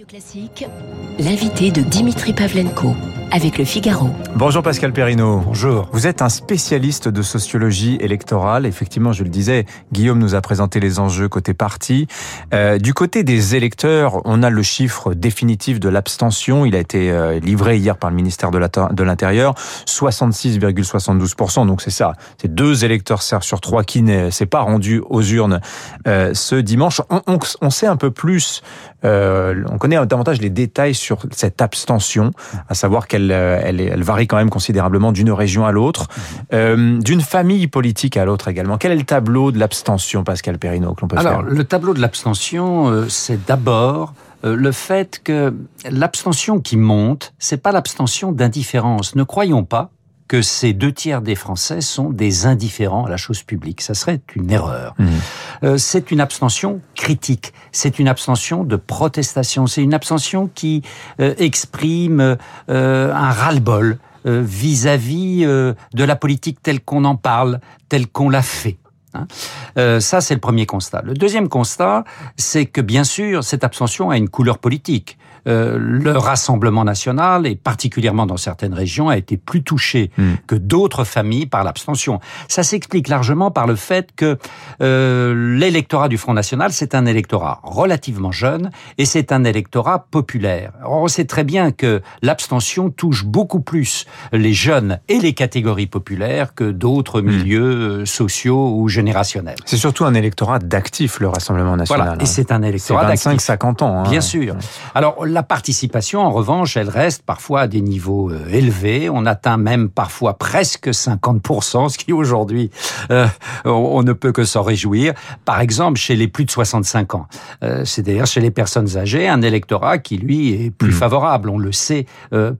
Classique, l'invité de Dimitri Pavlenko avec le Figaro. Bonjour Pascal Perrino. Bonjour. Vous êtes un spécialiste de sociologie électorale. Effectivement, je le disais, Guillaume nous a présenté les enjeux côté parti. Euh, du côté des électeurs, on a le chiffre définitif de l'abstention. Il a été euh, livré hier par le ministère de l'Intérieur. 66,72%. Donc c'est ça. C'est deux électeurs sur trois qui ne s'est pas rendu aux urnes euh, ce dimanche. On, on, sait un peu plus, on connaît davantage les détails sur cette abstention, à savoir qu'elle elle, elle, varie quand même considérablement d'une région à l'autre, euh, d'une famille politique à l'autre également. Quel est le tableau de l'abstention, Pascal Perrino, que l'on peut Alors, faire le tableau de l'abstention, euh, c'est d'abord euh, le fait que l'abstention qui monte, c'est pas l'abstention d'indifférence. Ne croyons pas que ces deux tiers des Français sont des indifférents à la chose publique. Ça serait une erreur. Mmh. Euh, c'est une abstention critique. C'est une abstention de protestation. C'est une abstention qui euh, exprime euh, un ras-le-bol vis-à-vis de la politique telle qu'on en parle, telle qu'on l'a fait. Hein euh, ça, c'est le premier constat. Le deuxième constat, c'est que bien sûr, cette abstention a une couleur politique. Euh, le Rassemblement national, et particulièrement dans certaines régions, a été plus touché mmh. que d'autres familles par l'abstention. Ça s'explique largement par le fait que euh, l'électorat du Front National, c'est un électorat relativement jeune et c'est un électorat populaire. Or, on sait très bien que l'abstention touche beaucoup plus les jeunes et les catégories populaires que d'autres mmh. milieux sociaux ou C'est surtout un électorat d'actifs, le Rassemblement national. Voilà, et c'est un électorat d'actifs. 25-50 ans. Hein. Bien sûr. Alors, la participation, en revanche, elle reste parfois à des niveaux euh, élevés. On atteint même parfois presque 50%, ce qui aujourd'hui, euh, on, ne peut que s'en réjouir. Par exemple, chez les plus de 65 ans. Euh, C'est-à-dire chez les personnes âgées, un électorat qui, lui, est plus mmh. favorable. On le sait,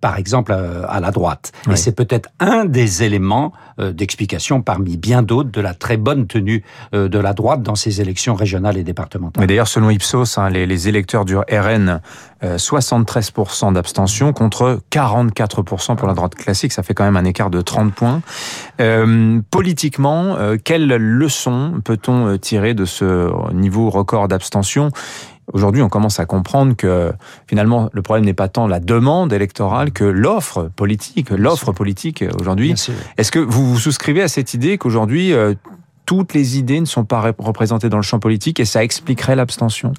par exemple, à la droite. Oui. Et c'est peut-être un des éléments d'explication parmi bien d'autres de la très bonne tenue euh, de la droite dans ces élections régionales et départementales. Mais d'ailleurs, selon Ipsos, hein, les, les, électeurs du RN, euh, 73% d'abstention contre 44% pour la droite classique. Ça fait quand même un écart de 30 points. Euh, politiquement, euh, quelle leçon peut-on tirer de ce niveau record d'abstention? Aujourd'hui, on commence à comprendre que finalement, le problème n'est pas tant la demande électorale que l'offre politique. L'offre politique aujourd'hui. Est-ce que vous vous souscrivez à cette idée qu'aujourd'hui, euh, toutes les idées ne sont pas représentées dans le champ politique et ça expliquerait l'abstention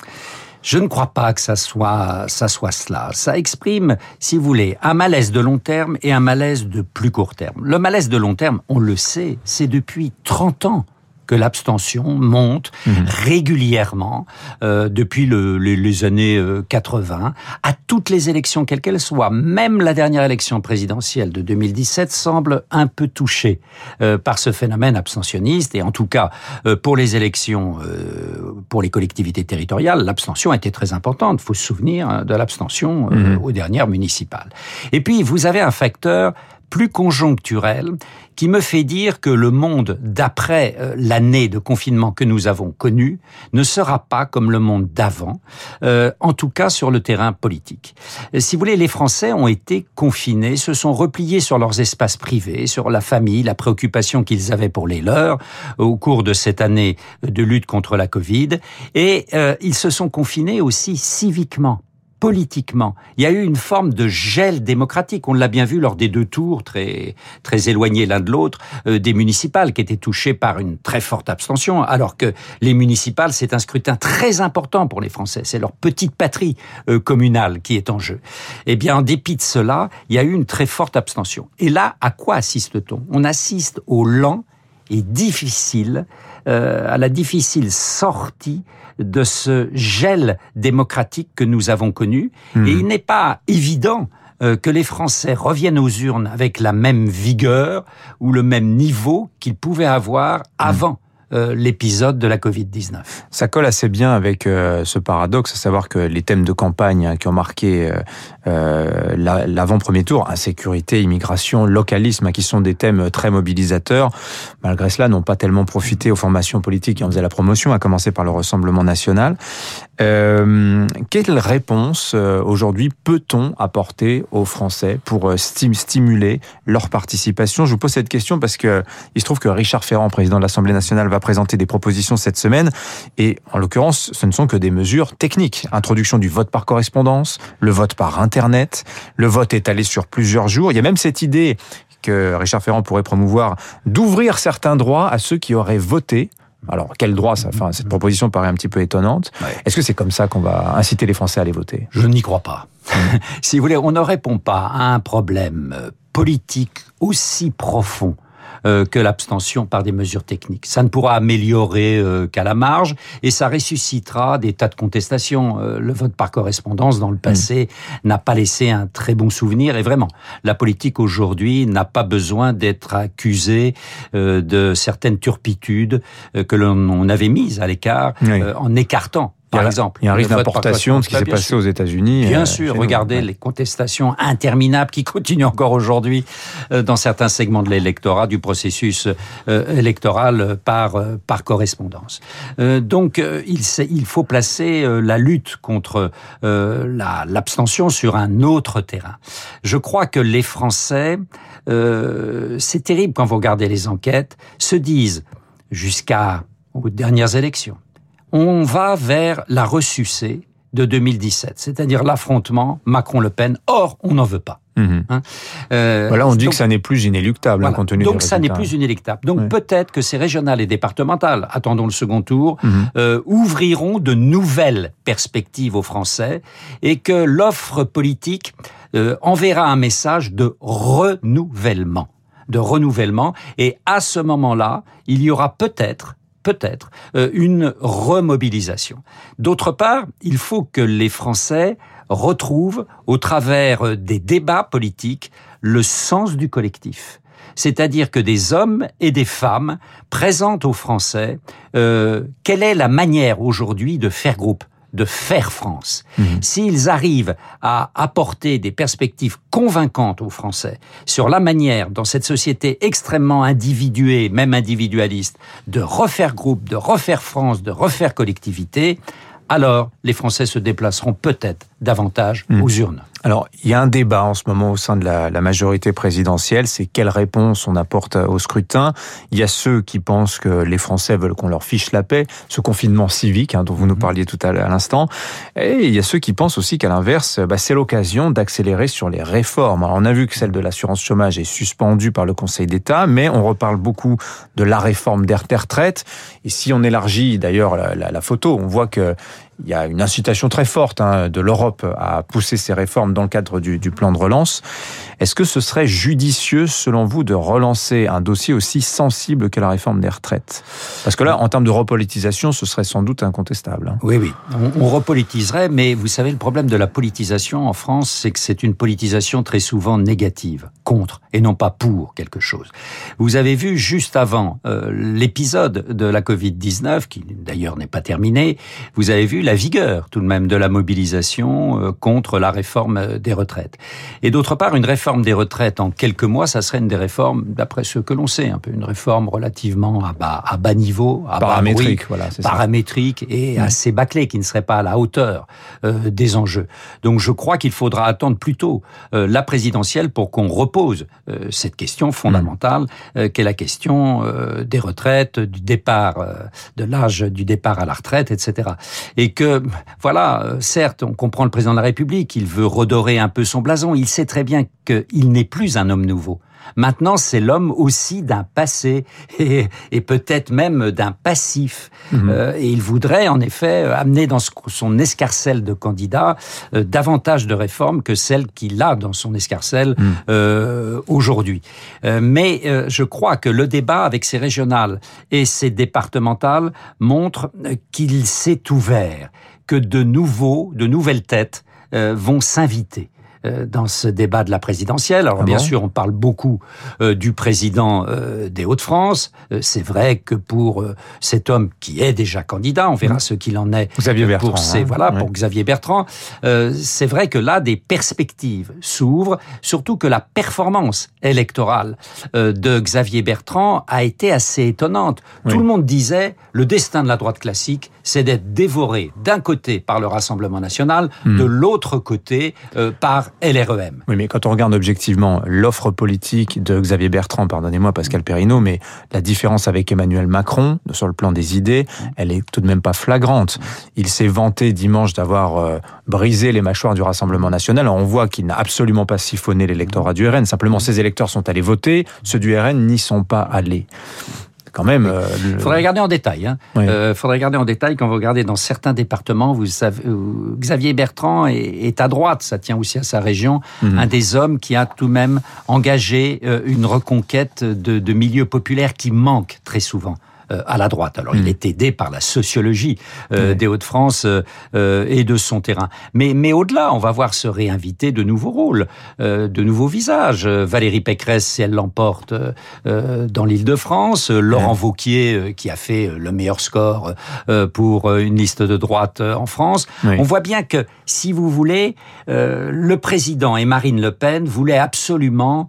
je ne crois pas que ça soit, ça soit cela. Ça exprime, si vous voulez, un malaise de long terme et un malaise de plus court terme. Le malaise de long terme, on le sait, c'est depuis 30 ans que l'abstention monte mmh. régulièrement euh, depuis le, les, les, années 80 à toutes les élections quelles qu'elles soient. Même la dernière élection présidentielle de 2017 semble un peu touchée euh, par ce phénomène abstentionniste et en tout cas euh, pour les élections euh, pour les collectivités territoriales, l'abstention était très importante. Il faut se souvenir de l'abstention mmh. aux dernières municipales. Et puis vous avez un facteur plus conjoncturel qui me fait dire que le monde d'après euh, l'année de confinement que nous avons connue ne sera pas comme le monde d'avant, euh, en tout cas sur le terrain politique. Si vous voulez, les Français ont été confinés, se sont repliés sur leurs espaces privés, sur la famille, la préoccupation qu'ils avaient pour les leurs au cours de cette année de lutte contre la Covid, et euh, ils se sont confinés aussi civiquement politiquement. Il y a eu une forme de gel démocratique. On l'a bien vu lors des deux tours très très éloignés l'un de l'autre euh, des municipales qui étaient touchées par une très forte abstention, alors que les municipales c'est un scrutin très important pour les Français. C'est leur petite patrie euh, communale qui est en jeu. Eh bien, en dépit de cela, il y a eu une très forte abstention. Et là, à quoi assiste-t-on? On assiste au lent et difficile, euh, à la difficile sortie de ce gel démocratique que nous avons connu. Mmh. Et il n'est pas évident euh, que les Français reviennent aux urnes avec la même vigueur ou le même niveau qu'ils pouvaient avoir avant. Mmh euh, l'épisode de la Covid-19. Ça colle assez bien avec euh, ce paradoxe, à savoir que les thèmes de campagne hein, qui ont marqué euh, l'avant-premier tour, insécurité, immigration, localisme, hein, qui sont des thèmes très mobilisateurs, malgré cela, n'ont pas tellement profité aux formations politiques qui en faisaient la promotion, à commencer par le Rassemblement national. Quelle réponse aujourd'hui peut-on apporter aux Français pour stimuler leur participation? Je vous pose cette question parce que il se trouve que Richard Ferrand, président de l'Assemblée nationale, va présenter des propositions cette semaine. Et en l'occurrence, ce ne sont que des mesures techniques. Introduction du vote par correspondance, le vote par Internet, le vote étalé sur plusieurs jours. Il y a même cette idée que Richard Ferrand pourrait promouvoir d'ouvrir certains droits à ceux qui auraient voté alors, quel droit ça? Enfin, Cette proposition paraît un petit peu étonnante. Est-ce que c'est comme ça qu'on va inciter les Français à aller voter? Je n'y crois pas. si vous voulez, on ne répond pas à un problème politique aussi profond que l'abstention par des mesures techniques. Ça ne pourra améliorer euh, qu'à la marge et ça ressuscitera des tas de contestations. Euh, le vote par correspondance dans le mm. passé n'a pas laissé un très bon souvenir et vraiment, la politique aujourd'hui n'a pas besoin d'être accusée de certaines turpitudes que l'on avait mises à l'écart en écartant par exemple. Il y a un risque d'importation de ce qui s'est passé aux États-Unis. Bien euh, sûr, regardez les contestations interminables qui continuent encore aujourd'hui euh, dans certains segments de l'électorat du processus euh, électoral par par correspondance. Donc il, il faut placer la lutte contre l'abstention sur un autre terrain. Je crois que les Français, c'est terrible quand vous regardez les enquêtes, se disent jusqu'à aux dernières élections on va vers la ressucée de 2017, c'est-à-dire l'affrontement Macron-Le Pen. Or, on n'en veut pas. Mhm. Hein euh, voilà, on dit que ça n'est plus inéluctable, hein, compte tenu Donc ça n'est plus inéluctable. Donc peut-être que ces régionales et départementales, attendons le second tour, mhm. euh, ouvriront de nouvelles perspectives aux Français et que l'offre politique euh, enverra un message de renouvellement de renouvellement et à ce moment-là, il y aura peut-être peut-être euh, une remobilisation. D'autre part, il faut que les Français retrouvent, au travers euh, des débats politiques, le sens du collectif. C'est-à-dire que des hommes et des femmes présentent aux Français euh, quelle est la manière aujourd'hui de faire groupe de faire France. Mhm. S'ils arrivent à apporter des perspectives convaincantes aux Français sur la manière dans cette société extrêmement individuée, même individualiste, de refaire groupe, de refaire France, de refaire collectivité, alors les Français se déplaceront peut-être davantage mhm. aux urnes. Alors, il y a un débat en ce moment au sein de la, la majorité présidentielle, c'est quelle réponse on apporte au scrutin. Il y a ceux qui pensent que les Français veulent qu'on leur fiche la paix, ce confinement civique hein, dont vous nous mhm. parliez tout à l'instant. Et il y a ceux qui pensent aussi qu'à l'inverse, bah, c'est l'occasion d'accélérer sur les réformes. Alors, on a vu que celle de l'assurance chômage est suspendue par le Conseil d'État, mais on reparle beaucoup de la réforme des retraites. Et si on élargit d'ailleurs la, la, la photo, on voit que il y a une incitation très forte hein, de l'Europe à pousser ces réformes dans le cadre du, plan de relance. Est-ce que ce serait judicieux, selon vous, de relancer un dossier aussi sensible que la réforme des retraites? Parce que là, en termes de repolitisation, ce serait sans doute incontestable. Hein. Oui, oui, on, on, repolitiserait, mais vous savez, le problème de la politisation en France, c'est que c'est une politisation très souvent négative, contre, et non pas pour quelque chose. Vous avez vu juste avant euh, l'épisode de la Covid-19, qui d'ailleurs n'est pas terminé, vous avez vu la vigueur tout de même de la mobilisation euh, contre la réforme des retraites. Et d'autre part, une réforme des retraites en quelques mois, ça serait une des réformes, d'après ce que l'on sait, un peu une réforme relativement à bas, à bas niveau, à paramétrique, voilà, paramétrique et assez bâclée, qui ne serait pas à la hauteur euh, des enjeux. Donc je crois qu'il faudra attendre plutôt euh, la présidentielle pour qu'on repose euh, cette question fondamentale, euh, qu'est la question euh, des retraites, du départ, euh, de l'âge du départ à la retraite, etc. Et que, voilà, certes, on comprend le président de la République, il veut redorer un peu son blason, il sait très bien qu'il n'est plus un homme nouveau. Maintenant, c'est l'homme aussi d'un passé et, et peut-être même d'un passif. Mmh. Euh, et il voudrait en effet amener dans son escarcelle de candidats euh, davantage de réformes que celles qu'il a dans son escarcelle mmh. euh, aujourd'hui. Euh, mais euh, je crois que le débat avec ces régionales et ces départementales montre qu'il s'est ouvert, que de nouveaux, de nouvelles têtes euh, vont s'inviter. Euh, dans ce débat de la présidentielle. Alors ah bien bon sûr, on parle beaucoup euh, du président euh, des Hauts-de-France. Euh, c'est vrai que pour euh, cet homme qui est déjà candidat, on verra mmh. ce qu'il en est Xavier Bertrand, pour ces, hein. voilà pour Xavier Bertrand. c'est vrai que là des perspectives s'ouvrent, surtout que la performance électorale de Xavier Bertrand a été assez étonnante. Oui. Tout le monde disait le destin de la droite classique, c'est d'être dévoré d'un côté par le Rassemblement national, mmh. de l'autre côté par LREM. Oui, mais quand on regarde objectivement l'offre politique de Xavier Bertrand, pardonnez-moi Pascal Perrineau, mais la différence avec Emmanuel Macron, sur le plan des idées, elle est tout de même pas flagrante. Il s'est vanté dimanche d'avoir euh, brisé les mâchoires du Rassemblement national. Alors on voit qu'il n'a absolument pas siphonné l'électorat du RN. Simplement, ses électeurs sont allés voter, ceux du RN n'y sont pas allés quand même. Il euh, faudrait regarder en détail. Hein. Euh, faudrait regarder en détail quand vous regardez dans certains départements. Vous savez, euh, Xavier Bertrand est, à droite. Ça tient aussi à sa région. Mhm. Un des hommes qui a tout de même engagé une reconquête de, de milieux populaires qui manquent très souvent. Euh, à la droite. Alors, il hmm. est aidé par la sociologie euh, des Hauts-de-France euh, et de son terrain. Mais, mais au-delà, on va voir se réinviter de nouveaux rôles, de nouveaux visages. Valérie Pécresse, si elle l'emporte dans l'Île-de-France, Laurent Vauquier, qui a fait le meilleur score pour une liste de droite en France. On voit bien que, si vous voulez, le président et Marine Le Pen voulaient absolument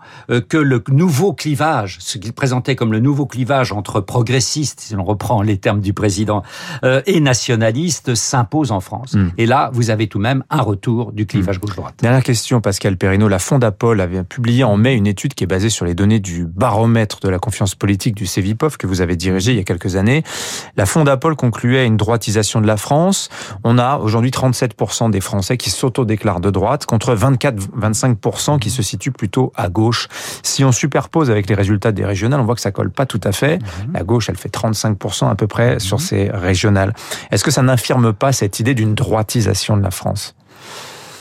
que le nouveau clivage, ce qu'il présentait comme le nouveau clivage entre progressistes si l'on reprend les termes du président, euh, et nationaliste s'impose en France. Hmm. Et là, vous avez tout de même un retour du clivage hmm. gauche-droite. Dernière question, Pascal Perrino. La Fondapol avait publié en mai une étude qui est basée sur les données du baromètre de la confiance politique du CEVIPOF que vous avez dirigé il y a quelques années. La Fondapol concluait une droitisation de la France. On a aujourd'hui 37% des Français qui s'autodéclarent de droite contre 24-25% qui se situent plutôt à gauche. Si on superpose avec les résultats des régionales, on voit que ça colle pas tout à fait. Hmm. La gauche, elle fait 35% à peu près sur mhm. ces régionales. Est-ce que ça n'infirme pas cette idée d'une droitisation de la France?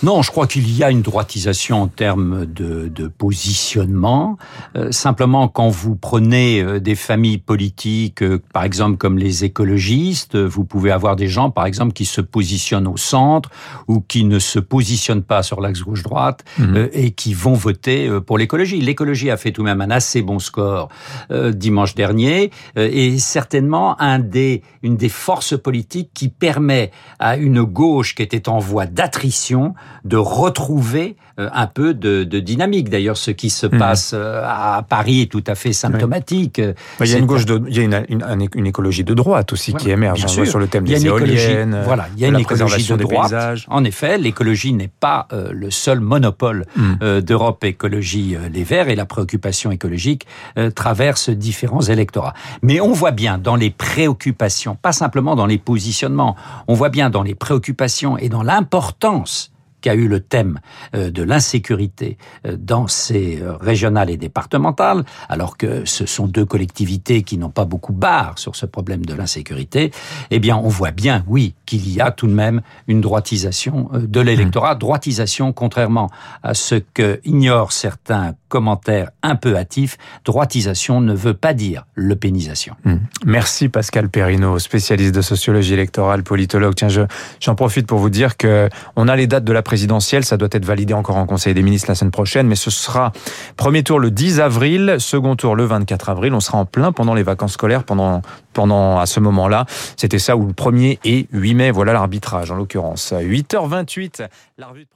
Non, je crois qu'il y a une droitisation en termes de, de positionnement. Euh, simplement, quand vous prenez euh, des familles politiques, euh, par exemple comme les écologistes, vous pouvez avoir des gens, par exemple, qui se positionnent au centre ou qui ne se positionnent pas sur l'axe gauche-droite mhm. et qui vont voter pour l'écologie. L'écologie a fait tout de même un assez bon score dimanche dernier et certainement un des, une des forces politiques qui permet à une gauche qui était en voie d'attrition de retrouver euh, un peu de, de dynamique. D'ailleurs, ce qui se mhm. passe euh, à Paris est tout à fait symptomatique. Il y a une gauche, de, il y a une, une, une écologie de droite aussi qui émerge hein, sur le thème des éoliennes. Voilà, il y a une écologie de droite. En effet, l'écologie n'est pas euh, le seul monopole mhm. d'Europe Écologie Les Verts et la préoccupation écologique traverse différents électorats. Mais on voit bien dans les préoccupations, pas simplement dans les positionnements, on voit bien dans les préoccupations et dans l'importance qu'a eu le thème euh, de l'insécurité euh, dans ces euh, régionales et départementales, alors que ce sont deux collectivités qui n'ont pas beaucoup barre sur ce problème de l'insécurité, eh bien, on voit bien, oui, qu'il y a tout de même une droitisation de l'électorat. Mmh. Droitisation, contrairement à ce que ignorent certains commentaires un peu hâtifs, droitisation ne veut pas dire le pénisation. Mmh. Merci Pascal Perrino, spécialiste de sociologie électorale, politologue. Tiens, j'en profite pour vous dire que on a les dates de la présidentielle. Ça doit être validé encore en Conseil des ministres la semaine prochaine, mais ce sera premier tour le 10 avril, second tour le 24 avril. On sera en plein pendant les vacances scolaires, pendant, pendant à ce moment-là. C'était ça, ou le 1er et 8 mai, voilà l'arbitrage en l'occurrence. 8h28, la revue.